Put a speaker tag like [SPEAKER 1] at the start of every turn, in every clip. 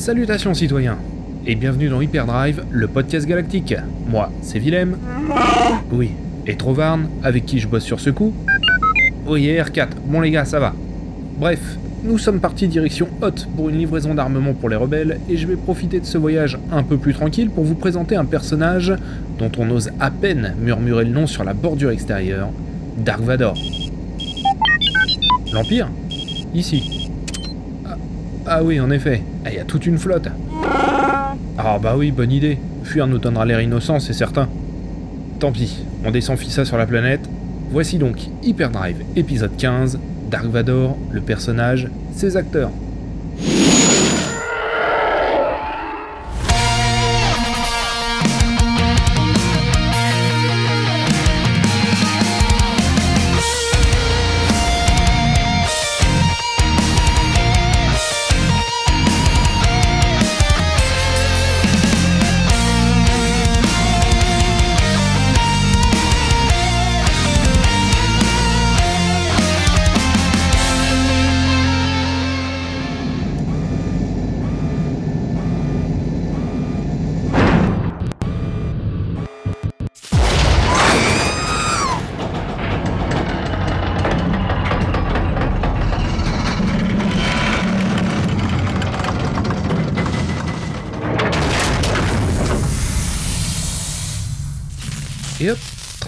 [SPEAKER 1] Salutations citoyens et bienvenue dans Hyperdrive, le podcast galactique. Moi, c'est Willem. Oui, et Trovarn, avec qui je bosse sur ce coup. Oui, et R4. Bon les gars, ça va. Bref, nous sommes partis direction Hoth pour une livraison d'armement pour les rebelles et je vais profiter de ce voyage un peu plus tranquille pour vous présenter un personnage dont on ose à peine murmurer le nom sur la bordure extérieure, Dark Vador. L'Empire? Ici. Ah, oui, en effet, il y a toute une flotte. Ah bah oui, bonne idée. Fuir nous donnera l'air innocent, c'est certain. Tant pis, on descend Fissa sur la planète. Voici donc Hyperdrive, épisode 15, Dark Vador, le personnage, ses acteurs.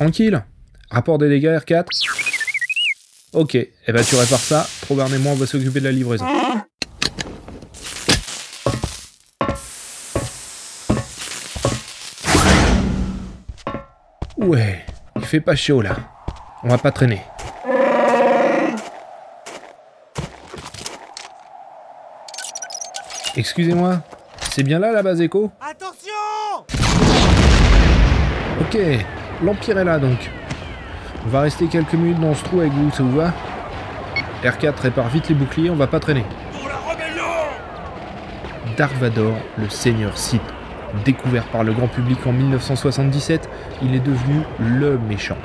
[SPEAKER 1] Tranquille. Rapport des dégâts R4. Ok, et eh ben tu répares ça, Trovarn et moi on va s'occuper de la livraison. Ouais, il fait pas chaud là. On va pas traîner. Excusez-moi, c'est bien là la base écho
[SPEAKER 2] Attention
[SPEAKER 1] Ok, l'Empire est là donc. On va rester quelques minutes dans ce trou avec vous, ça vous va R4 répare vite les boucliers, on va pas traîner.
[SPEAKER 2] Pour la rébellion
[SPEAKER 1] Dark Vador, le Seigneur Sith. Découvert par le grand public en 1977, il est devenu LE méchant.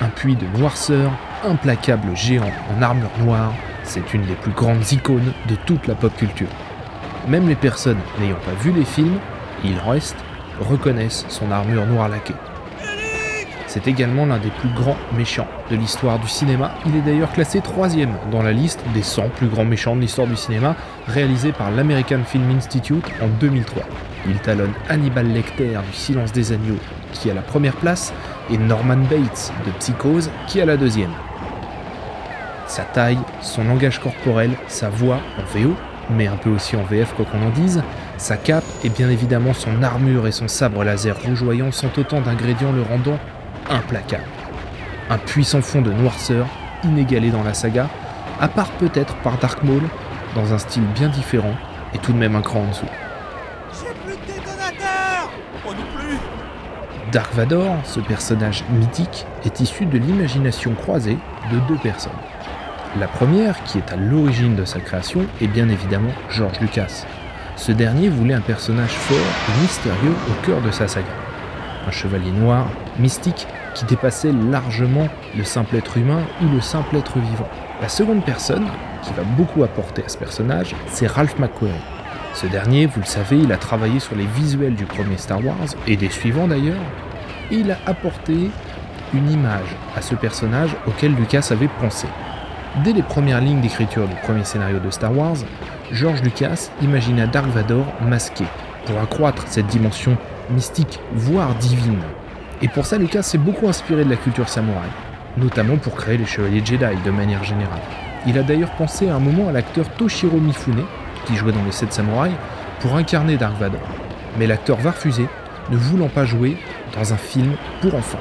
[SPEAKER 1] Un puits de noirceur, implacable géant en armure noire, c'est une des plus grandes icônes de toute la pop culture. Même les personnes n'ayant pas vu les films, il reste, reconnaissent son armure noire laquée. C'est également l'un des plus grands méchants de l'histoire du cinéma. Il est d'ailleurs classé troisième dans la liste des 100 plus grands méchants de l'histoire du cinéma, réalisée par l'American Film Institute en 2003. Il talonne Hannibal Lecter du Silence des Agneaux, qui a la première place, et Norman Bates de Psychose, qui a la deuxième. Sa taille, son langage corporel, sa voix en VO, mais un peu aussi en VF quoi qu'on en dise, sa cape et bien évidemment son armure et son sabre laser rougeoyant sont autant d'ingrédients le rendant implacable. Un puissant fond de noirceur, inégalé dans la saga, à part peut-être par Dark Maul, dans un style bien différent et tout de même un cran en dessous.
[SPEAKER 2] J'ai plus de détonateurs Oh non plus
[SPEAKER 1] Dark Vador, ce personnage mythique, est issu de l'imagination croisée de deux personnes. La première, qui est à l'origine de sa création, est bien évidemment George Lucas. Ce dernier voulait un personnage fort et mystérieux au cœur de sa saga. Un chevalier noir, mystique, qui dépassait largement le simple être humain ou le simple être vivant. La seconde personne, qui va beaucoup apporter à ce personnage, c'est Ralph McQuarrie. Ce dernier, vous le savez, il a travaillé sur les visuels du premier Star Wars, et des suivants d'ailleurs, et il a apporté une image à ce personnage auquel Lucas avait pensé. Dès les premières lignes d'écriture du premier scénario de Star Wars, George Lucas imagina Dark Vador masqué, pour accroître cette dimension mystique, voire divine. Et pour ça, Lucas s'est beaucoup inspiré de la culture samouraï, notamment pour créer les Chevaliers Jedi de manière générale. Il a d'ailleurs pensé à un moment à l'acteur Toshiro Mifune, qui jouait dans les 7 samouraïs, pour incarner Dark Vador. Mais l'acteur va refuser, ne voulant pas jouer dans un film pour enfants.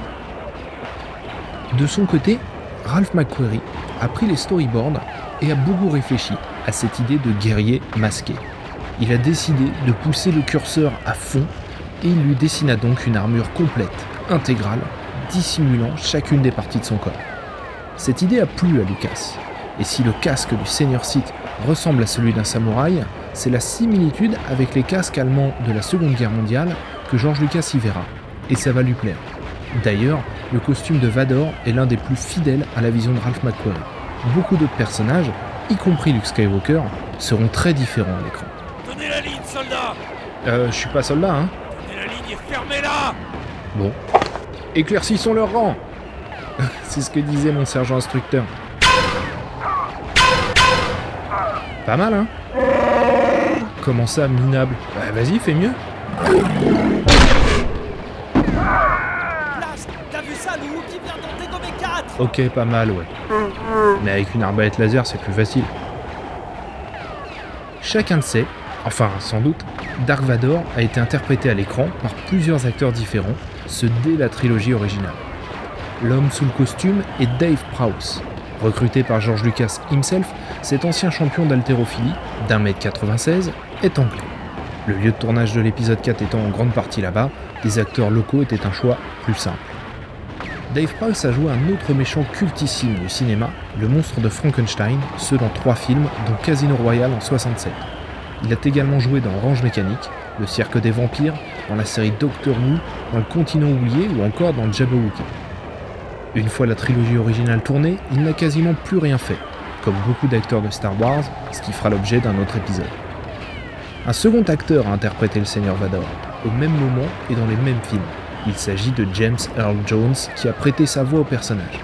[SPEAKER 1] De son côté, Ralph McQuarrie a pris les storyboards et a beaucoup réfléchi à cette idée de guerrier masqué. Il a décidé de pousser le curseur à fond et il lui dessina donc une armure complète, intégrale, dissimulant chacune des parties de son corps. Cette idée a plu à Lucas, et si le casque du Seigneur Sith ressemble à celui d'un samouraï, c'est la similitude avec les casques allemands de la Seconde Guerre mondiale que George Lucas y verra, et ça va lui plaire. D'ailleurs, le costume de Vador est l'un des plus fidèles à la vision de Ralph McQuarrie. Beaucoup d'autres personnages, y compris Luke Skywalker, seront très différents à l'écran.
[SPEAKER 2] Tenez la ligne, soldat
[SPEAKER 1] Euh, je suis pas soldat, hein
[SPEAKER 2] Tenez la ligne et fermez-la
[SPEAKER 1] Bon. Éclaircissons leur rang C'est ce que disait mon sergent instructeur. Pas mal, hein Comment ça, minable? Bah vas-y, fais mieux.
[SPEAKER 2] Blast T'as vu ça, le qui vient d'en dégommer 4
[SPEAKER 1] Ok, pas mal, ouais. Mais avec une arbalète laser, c'est plus facile. Chacun le sait, enfin sans doute, Dark Vador a été interprété à l'écran par plusieurs acteurs différents, ce dès la trilogie originale. L'homme sous le costume est Dave Prowse. Recruté par George Lucas himself, cet ancien champion d'haltérophilie, d'un mètre 96, est anglais. Le lieu de tournage de l'épisode 4 étant en grande partie là-bas, des acteurs locaux étaient un choix plus simple. Dave Prowse a joué un autre méchant cultissime du cinéma, le monstre de Frankenstein, ce dans trois films, dont Casino Royale en 67. Il a également joué dans Orange Mécanique, Le Cirque des Vampires, dans la série Doctor Who, dans Le Continent Oublié ou encore dans Jabberwocky. Une fois la trilogie originale tournée, il n'a quasiment plus rien fait, comme beaucoup d'acteurs de Star Wars, ce qui fera l'objet d'un autre épisode. Un second acteur a interprété le Seigneur Vador, au même moment et dans les mêmes films. Il s'agit de James Earl Jones qui a prêté sa voix au personnage.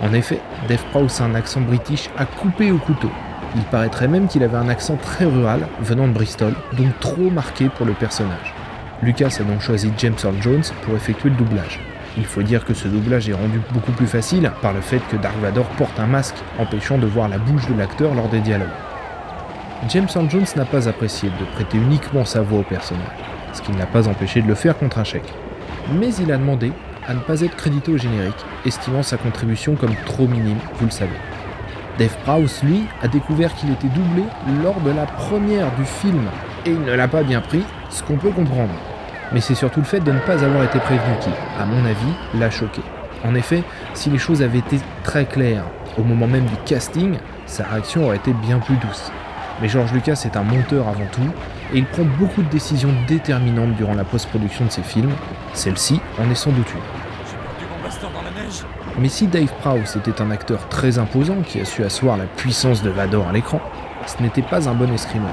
[SPEAKER 1] En effet, Dave Prowse a un accent british à couper au couteau. Il paraîtrait même qu'il avait un accent très rural venant de Bristol, donc trop marqué pour le personnage. Lucas a donc choisi James Earl Jones pour effectuer le doublage. Il faut dire que ce doublage est rendu beaucoup plus facile par le fait que Dark Vador porte un masque, empêchant de voir la bouche de l'acteur lors des dialogues. James Earl Jones n'a pas apprécié de prêter uniquement sa voix au personnage, ce qui ne l'a pas empêché de le faire contre un chèque. Mais il a demandé à ne pas être crédité au générique, estimant sa contribution comme trop minime, vous le savez. Dave Prowse, lui, a découvert qu'il était doublé lors de la première du film, et il ne l'a pas bien pris, ce qu'on peut comprendre. Mais c'est surtout le fait de ne pas avoir été prévenu qui, à mon avis, l'a choqué. En effet, si les choses avaient été très claires au moment même du casting, sa réaction aurait été bien plus douce. Mais George Lucas est un monteur avant tout, et il prend beaucoup de décisions déterminantes durant la post-production de ses films. Celle-ci en est sans doute une.
[SPEAKER 2] J'ai perdu mon baston dans la neige
[SPEAKER 1] Mais si Dave Prowse était un acteur très imposant qui a su asseoir la puissance de Vador à l'écran, ce n'était pas un bon escrimeur.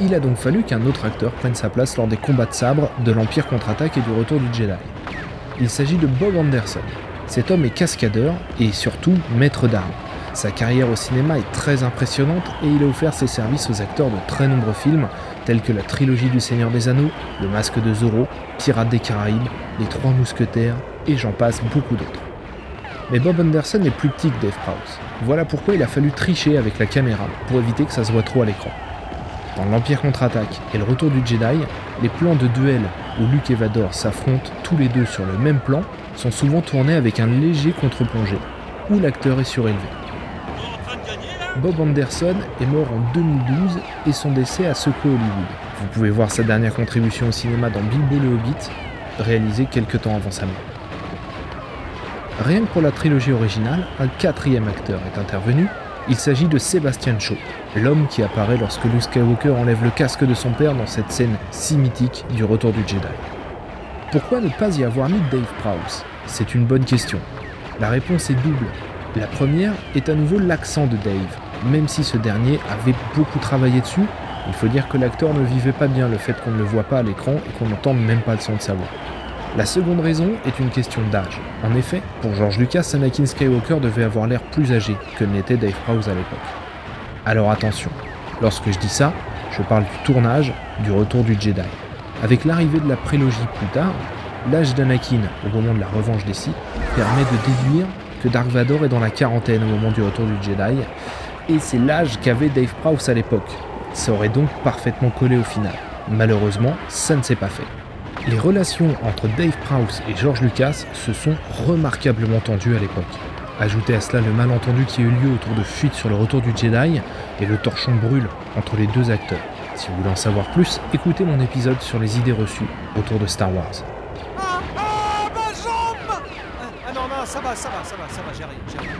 [SPEAKER 1] Il a donc fallu qu'un autre acteur prenne sa place lors des combats de sabre de l'Empire contre-attaque et du retour du Jedi. Il s'agit de Bob Anderson. Cet homme est cascadeur et surtout maître d'armes. Sa carrière au cinéma est très impressionnante et il a offert ses services aux acteurs de très nombreux films tels que la trilogie du Seigneur des Anneaux, Le Masque de Zorro, Pirates des Caraïbes, Les Trois Mousquetaires et j'en passe beaucoup d'autres. Mais Bob Anderson est plus petit que Dave Prowse. Voilà pourquoi il a fallu tricher avec la caméra pour éviter que ça se voit trop à l'écran. Dans l'Empire contre-attaque et le retour du Jedi, les plans de duel où Luke et Vador s'affrontent tous les deux sur le même plan sont souvent tournés avec un léger contre-plongé, où l'acteur est surélevé. Bob Anderson est mort en 2012 et son décès a secoué Hollywood. Vous pouvez voir sa dernière contribution au cinéma dans Bilbo le Hobbit, réalisée quelques temps avant sa mort. Rien que pour la trilogie originale, un quatrième acteur est intervenu. Il s'agit de Sebastian Shaw, l'homme qui apparaît lorsque Luke Skywalker enlève le casque de son père dans cette scène si mythique du retour du Jedi. Pourquoi ne pas y avoir mis Dave Prowse? C'est une bonne question. La réponse est double. La première est à nouveau l'accent de Dave. Même si ce dernier avait beaucoup travaillé dessus, il faut dire que l'acteur ne vivait pas bien le fait qu'on ne le voit pas à l'écran et qu'on n'entende même pas le son de sa voix. La seconde raison est une question d'âge. En effet, pour George Lucas, Anakin Skywalker devait avoir l'air plus âgé que ne l'était Dave Prowse à l'époque. Alors attention, lorsque je dis ça, je parle du tournage du retour du Jedi. Avec l'arrivée de la prélogie plus tard, l'âge d'Anakin au moment de la revanche des Sith permet de déduire que Dark Vador est dans la quarantaine au moment du retour du Jedi, et c'est l'âge qu'avait Dave Prowse à l'époque. Ça aurait donc parfaitement collé au final. Malheureusement, ça ne s'est pas fait. Les relations entre Dave Prowse et George Lucas se sont remarquablement tendues à l'époque. Ajoutez à cela le malentendu qui a eu lieu autour de fuites sur le retour du Jedi, et le torchon brûle entre les deux acteurs. Si vous voulez en savoir plus, écoutez mon épisode sur les idées reçues autour de Star Wars.
[SPEAKER 2] Ah, ah, ma jambe ah, non, non, ça va, ça va, ça va, ça va, j'arrive, j'arrive.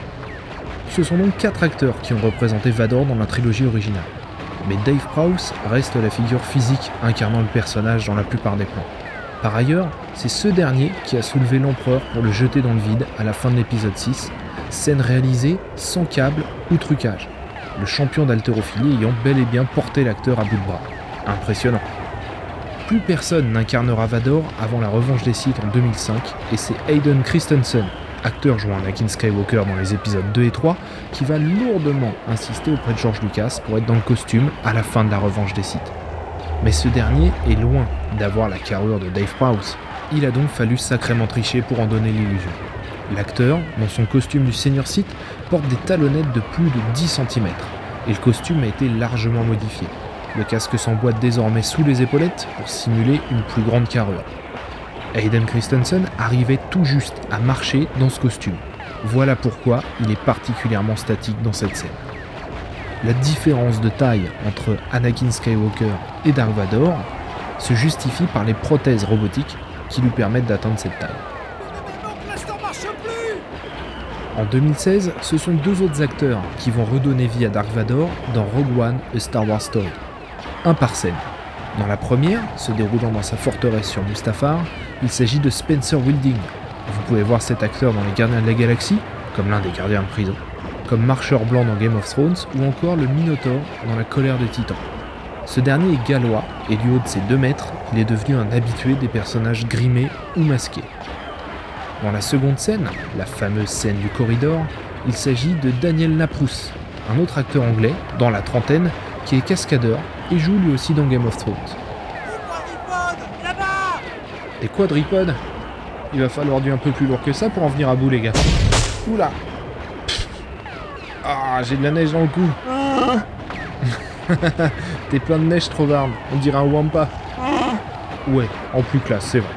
[SPEAKER 1] Ce sont donc quatre acteurs qui ont représenté Vador dans la trilogie originale. Mais Dave Prowse reste la figure physique incarnant le personnage dans la plupart des plans. Par ailleurs, c'est ce dernier qui a soulevé l'empereur pour le jeter dans le vide à la fin de l'épisode 6, scène réalisée sans câble ou trucage, le champion d'haltérophilie ayant bel et bien porté l'acteur à bout de bras. Impressionnant. Plus personne n'incarnera Vador avant la revanche des Sith en 2005, et c'est Hayden Christensen, acteur jouant Anakin Skywalker dans les épisodes 2 et 3, qui va lourdement insister auprès de George Lucas pour être dans le costume à la fin de la revanche des Sith. Mais ce dernier est loin d'avoir la carrure de Dave Prowse. Il a donc fallu sacrément tricher pour en donner l'illusion. L'acteur, dans son costume du Seigneur Sith, porte des talonnettes de plus de 10 cm, et le costume a été largement modifié. Le casque s'emboîte désormais sous les épaulettes pour simuler une plus grande carrure. Hayden Christensen arrivait tout juste à marcher dans ce costume. Voilà pourquoi il est particulièrement statique dans cette scène. La différence de taille entre Anakin Skywalker et Dark Vador se justifie par les prothèses robotiques qui lui permettent d'atteindre cette taille. En 2016, ce sont deux autres acteurs qui vont redonner vie à Dark Vador dans Rogue One, A Star Wars Story. Un par scène. Dans la première, se déroulant dans sa forteresse sur Mustafar, il s'agit de Spencer Wilding. Vous pouvez voir cet acteur dans Les Gardiens de la Galaxie, comme l'un des gardiens de prison, comme Marcheur Blanc dans Game of Thrones, ou encore le Minotaur dans La colère des titans. Ce dernier est gallois, et du haut de ses 2 mètres, il est devenu un habitué des personnages grimés ou masqués. Dans la seconde scène, la fameuse scène du corridor, il s'agit de Daniel Napous, un autre acteur anglais, dans la trentaine, qui est cascadeur et joue lui aussi dans Game of Thrones. Des quadripodes? Il va falloir du un peu plus lourd que ça pour en venir à bout, les gars. Oula Ah, j'ai de la neige dans le cou T'es plein de neige, Trovarne. On dirait un Wampa. Ouais, en plus classe, c'est vrai.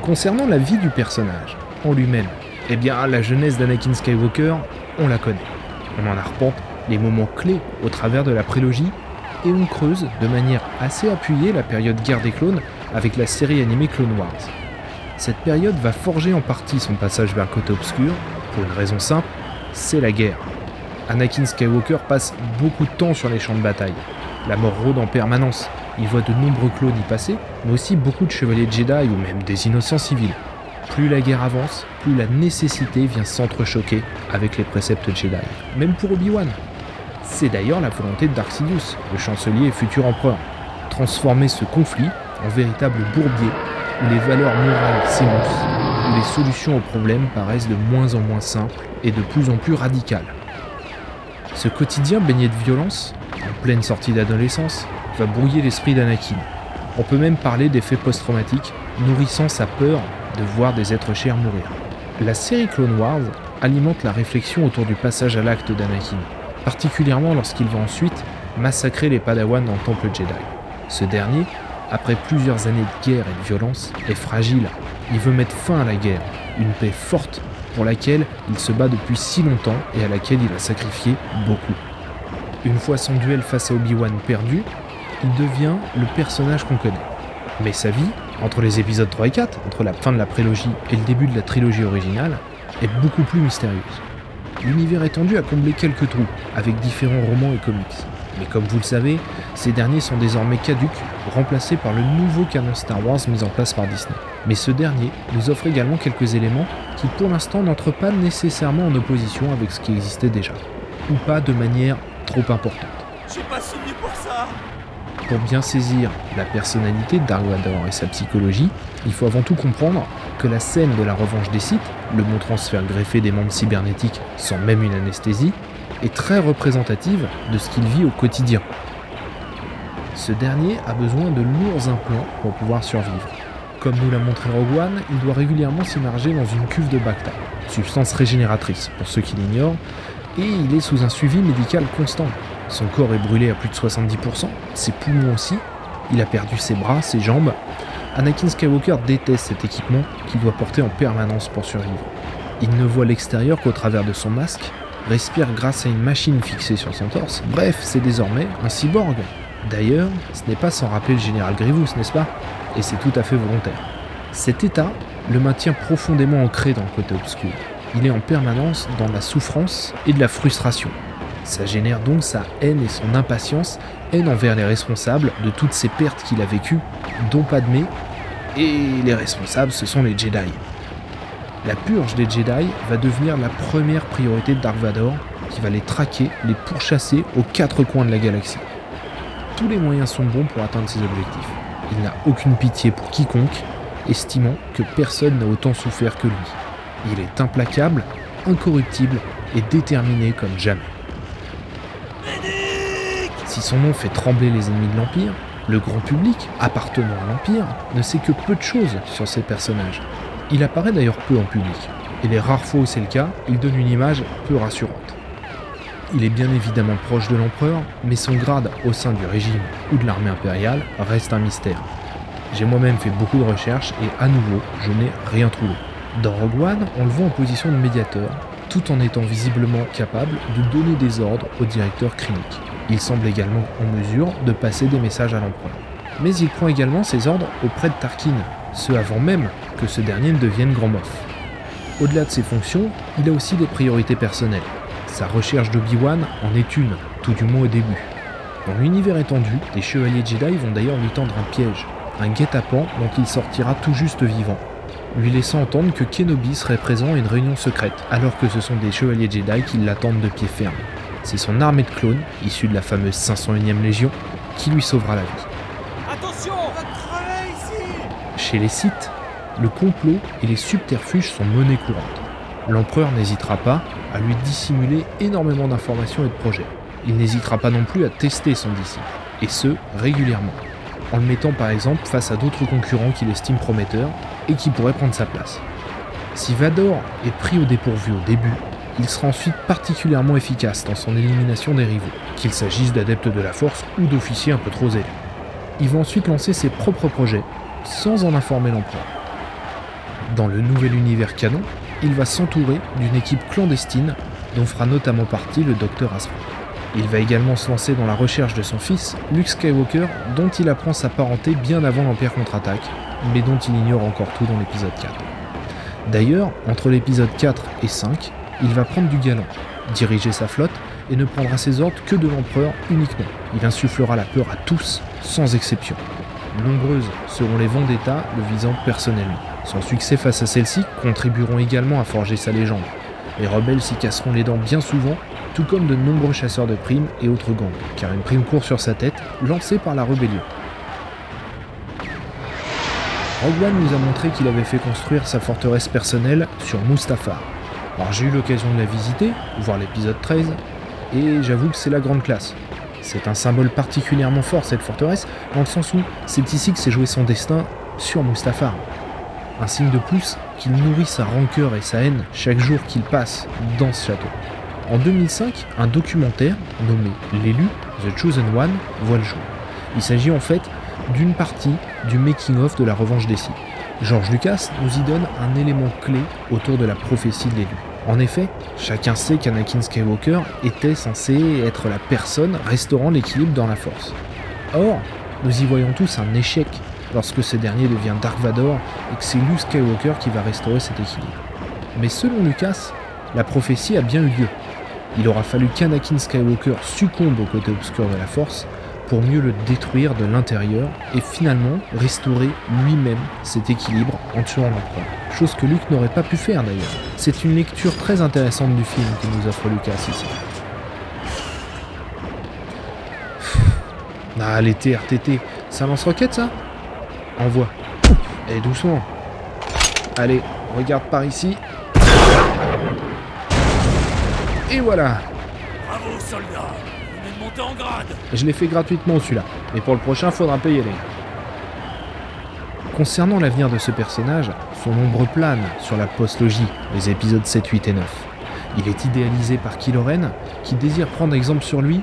[SPEAKER 1] Concernant la vie du personnage, en lui-même, eh bien, la jeunesse d'Anakin Skywalker, on la connaît. On en arpente les moments clés au travers de la prélogie et on creuse de manière assez appuyée la période guerre des clones avec la série animée Clone Wars. Cette période va forger en partie son passage vers le côté obscur, pour une raison simple, c'est la guerre. Anakin Skywalker passe beaucoup de temps sur les champs de bataille. La mort rôde en permanence. Il voit de nombreux clones y passer, mais aussi beaucoup de chevaliers Jedi ou même des innocents civils. Plus la guerre avance, plus la nécessité vient s'entrechoquer avec les préceptes Jedi. Même pour Obi-Wan. C'est d'ailleurs la volonté de Dark Sidious, le chancelier et futur empereur. Transformer ce conflit en véritable bourbier où les valeurs morales s'émoussent, où les solutions aux problèmes paraissent de moins en moins simples et de plus en plus radicales. Ce quotidien baigné de violence, en pleine sortie d'adolescence, va brouiller l'esprit d'Anakin. On peut même parler d'effets post-traumatiques, nourrissant sa peur de voir des êtres chers mourir. La série Clone Wars alimente la réflexion autour du passage à l'acte d'Anakin, particulièrement lorsqu'il va ensuite massacrer les Padawans dans le temple Jedi. Ce dernier, après plusieurs années de guerre et de violence, est fragile. Il veut mettre fin à la guerre, une paix forte pour laquelle il se bat depuis si longtemps et à laquelle il a sacrifié beaucoup. Une fois son duel face à Obi-Wan perdu, il devient le personnage qu'on connaît. Mais sa vie, entre les épisodes 3 et 4, entre la fin de la prélogie et le début de la trilogie originale, est beaucoup plus mystérieuse. L'univers étendu a comblé quelques trous, avec différents romans et comics. Mais comme vous le savez, ces derniers sont désormais caducs, remplacés par le nouveau canon Star Wars mis en place par Disney. Mais ce dernier nous offre également quelques éléments qui pour l'instant n'entrent pas nécessairement en opposition avec ce qui existait déjà, ou pas de manière trop importante.
[SPEAKER 2] pas signé pour ça
[SPEAKER 1] pour bien saisir la personnalité de Dark Vador et sa psychologie, il faut avant tout comprendre que la scène de la revanche des Sith, le montrant se faire greffer des membres cybernétiques sans même une anesthésie, est très représentative de ce qu'il vit au quotidien. Ce dernier a besoin de lourds implants pour pouvoir survivre. Comme nous l'a montré Rogue One, il doit régulièrement s'immerger dans une cuve de Bacta, substance régénératrice pour ceux qui l'ignorent, et il est sous un suivi médical constant, son corps est brûlé à plus de 70%, ses poumons aussi, il a perdu ses bras, ses jambes. Anakin Skywalker déteste cet équipement qu'il doit porter en permanence pour survivre. Il ne voit l'extérieur qu'au travers de son masque, respire grâce à une machine fixée sur son torse, bref, c'est désormais un cyborg. D'ailleurs, ce n'est pas sans rappeler le général Grievous, n'est-ce pas? Et c'est tout à fait volontaire. Cet état le maintient profondément ancré dans le côté obscur. Il est en permanence dans la souffrance et de la frustration. Ça génère donc sa haine et son impatience, haine envers les responsables de toutes ces pertes qu'il a vécues, dont Padmé, et les responsables ce sont les Jedi. La purge des Jedi va devenir la première priorité de Dark Vador, qui va les traquer, les pourchasser aux quatre coins de la galaxie. Tous les moyens sont bons pour atteindre ses objectifs. Il n'a aucune pitié pour quiconque, estimant que personne n'a autant souffert que lui. Il est implacable, incorruptible et déterminé comme jamais. Si son nom fait trembler les ennemis de l'Empire, le grand public, appartenant à l'Empire, ne sait que peu de choses sur ces personnages. Il apparaît d'ailleurs peu en public, et les rares fois où c'est le cas, il donne une image peu rassurante. Il est bien évidemment proche de l'empereur, mais son grade au sein du régime ou de l'armée impériale reste un mystère. J'ai moi-même fait beaucoup de recherches et à nouveau, je n'ai rien trouvé. Dans Rogue One, on le voit en position de médiateur, tout en étant visiblement capable de donner des ordres au directeur Krennic. Il semble également en mesure de passer des messages à l'empereur. Mais il prend également ses ordres auprès de Tarkin, ce avant même que ce dernier ne devienne Grand Moff. Au-delà de ses fonctions, il a aussi des priorités personnelles. Sa recherche d'Obi-Wan en est une, tout du moins au début. Dans l'univers étendu, les chevaliers Jedi vont d'ailleurs lui tendre un piège, un guet-apens dont il sortira tout juste vivant, lui laissant entendre que Kenobi serait présent à une réunion secrète, alors que ce sont des chevaliers Jedi qui l'attendent de pied ferme. C'est son armée de clones, issue de la fameuse 501e Légion, qui lui sauvera la vie.
[SPEAKER 2] Attention, on va crever ici
[SPEAKER 1] Chez les Sith, le complot et les subterfuges sont monnaie courante. L'empereur n'hésitera pas lui dissimuler énormément d'informations et de projets. Il n'hésitera pas non plus à tester son disciple, et ce, régulièrement, en le mettant par exemple face à d'autres concurrents qu'il estime prometteurs et qui pourraient prendre sa place. Si Vador est pris au dépourvu au début, il sera ensuite particulièrement efficace dans son élimination des rivaux, qu'il s'agisse d'adeptes de la force ou d'officiers un peu trop zélés. Il va ensuite lancer ses propres projets, sans en informer l'empereur. Dans le nouvel univers canon, il va s'entourer d'une équipe clandestine dont fera notamment partie le docteur Asper. Il va également se lancer dans la recherche de son fils, Luke Skywalker, dont il apprend sa parenté bien avant l'Empire contre-attaque, mais dont il ignore encore tout dans l'épisode 4. D'ailleurs, entre l'épisode 4 et 5, il va prendre du galant, diriger sa flotte et ne prendra ses ordres que de l'empereur uniquement. Il insufflera la peur à tous, sans exception. Nombreuses seront les vendettas le visant personnellement. Son succès face à celle-ci contribueront également à forger sa légende. Les rebelles s'y casseront les dents bien souvent, tout comme de nombreux chasseurs de primes et autres gangs, car une prime court sur sa tête, lancée par la rébellion. Rogue nous a montré qu'il avait fait construire sa forteresse personnelle sur Mustafar. Alors j'ai eu l'occasion de la visiter, voir l'épisode 13, et j'avoue que c'est la grande classe. C'est un symbole particulièrement fort cette forteresse, dans le sens où c'est ici s'est joué son destin sur Mustafar. Un signe de plus qu'il nourrit sa rancœur et sa haine chaque jour qu'il passe dans ce château. En 2005, un documentaire nommé L'élu, The Chosen One, voit le jour. Il s'agit en fait d'une partie du making-of de la revanche des Sith. George Lucas nous y donne un élément clé autour de la prophétie de l'élu. En effet, chacun sait qu'Anakin Skywalker était censé être la personne restaurant l'équilibre dans la force. Or, nous y voyons tous un échec lorsque ce dernier devient Dark Vador et que c'est Luke Skywalker qui va restaurer cet équilibre. Mais selon Lucas, la prophétie a bien eu lieu. Il aura fallu qu'Anakin Skywalker succombe au côté obscur de la force pour mieux le détruire de l'intérieur et finalement restaurer lui-même cet équilibre en tuant l'empereur. Chose que Luke n'aurait pas pu faire d'ailleurs. C'est une lecture très intéressante du film que nous offre Lucas ici. Ah, les TRTT, ça lance-roquette ça? Envoie. Et doucement. Allez, regarde par ici. Et voilà
[SPEAKER 2] Bravo, soldat Vous venez de monter en grade
[SPEAKER 1] Je l'ai fait gratuitement celui-là, mais pour le prochain, faudra payer les. Concernant l'avenir de ce personnage, son ombre plane sur la post-logie, les épisodes 7, 8 et 9. Il est idéalisé par Kylo Ren, qui désire prendre exemple sur lui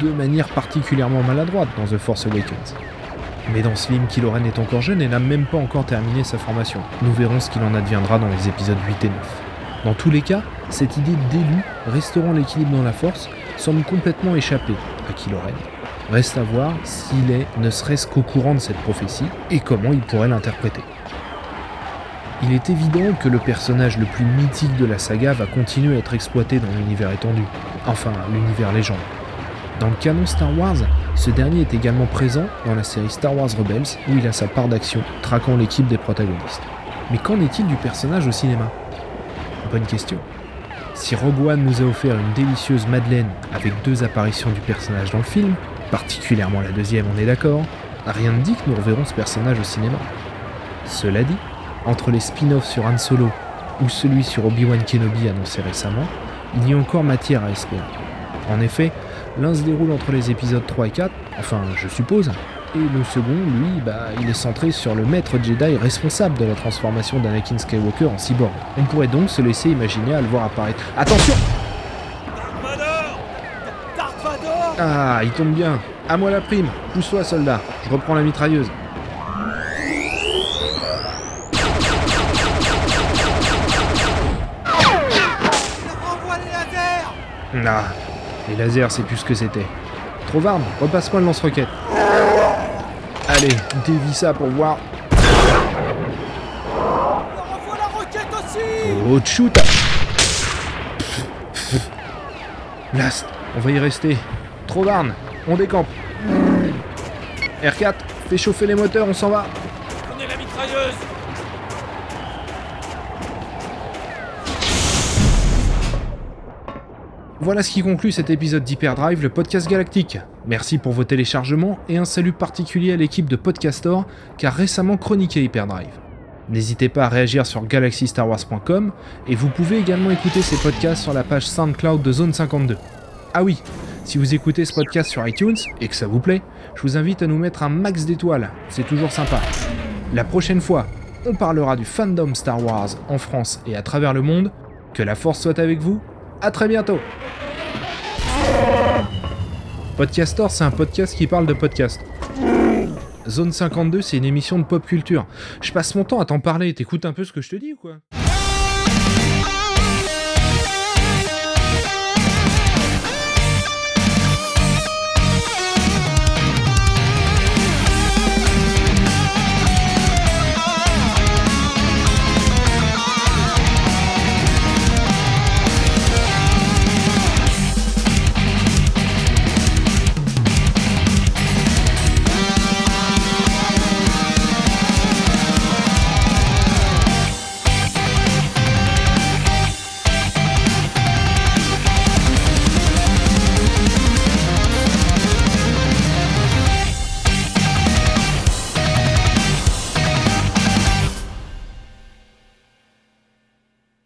[SPEAKER 1] de manière particulièrement maladroite dans The Force Awakens. Mais dans ce film, Kylo Ren est encore jeune et n'a même pas encore terminé sa formation. Nous verrons ce qu'il en adviendra dans les épisodes 8 et 9. Dans tous les cas, cette idée d'élu restaurant l'équilibre dans la force semble complètement échapper à Kylo Ren. Reste à voir s'il est ne serait-ce qu'au courant de cette prophétie et comment il pourrait l'interpréter. Il est évident que le personnage le plus mythique de la saga va continuer à être exploité dans l'univers étendu, enfin l'univers légende. Dans le canon Star Wars, ce dernier est également présent dans la série Star Wars Rebels où il a sa part d'action, traquant l'équipe des protagonistes. Mais qu'en est-il du personnage au cinéma? Bonne question. Si Rogue One nous a offert une délicieuse Madeleine avec deux apparitions du personnage dans le film, particulièrement la deuxième on est d'accord, rien ne dit que nous reverrons ce personnage au cinéma. Cela dit, entre les spin-offs sur Han Solo ou celui sur Obi-Wan Kenobi annoncé récemment, il y a encore matière à espérer. En effet, l'un se déroule entre les épisodes 3 et 4, enfin je suppose, et le second, lui, bah, il est centré sur le maître Jedi responsable de la transformation d'Anakin Skywalker en cyborg. On pourrait donc se laisser imaginer à le voir apparaître. Attention
[SPEAKER 2] Dark Vador Dark Vador
[SPEAKER 1] Ah, il tombe bien. À moi la prime. Pousse-toi, soldat. Je reprends la mitrailleuse. Ah, les lasers, c'est plus ce que c'était. Trovarne, repasse-moi le lance-roquette. Allez, dévie ça pour voir.
[SPEAKER 2] La roquette aussi
[SPEAKER 1] Oh, shoot Blast, on va y rester. Trovarne, on décampe. R4, fais chauffer les moteurs, on s'en va. Voilà ce qui conclut cet épisode d'Hyperdrive, le podcast galactique. Merci pour vos téléchargements et un salut particulier à l'équipe de Podcastor qui a récemment chroniqué Hyperdrive. N'hésitez pas à réagir sur galaxystarwars.com et vous pouvez également écouter ces podcasts sur la page SoundCloud de Zone 52. Ah oui, si vous écoutez ce podcast sur iTunes et que ça vous plaît, je vous invite à nous mettre un max d'étoiles, c'est toujours sympa. La prochaine fois, on parlera du fandom Star Wars en France et à travers le monde. Que la force soit avec vous, à très bientôt Podcastor, c'est un podcast qui parle de podcast. Zone 52, c'est une émission de pop culture. Je passe mon temps à t'en parler, t'écoutes un peu ce que je te dis ou quoi?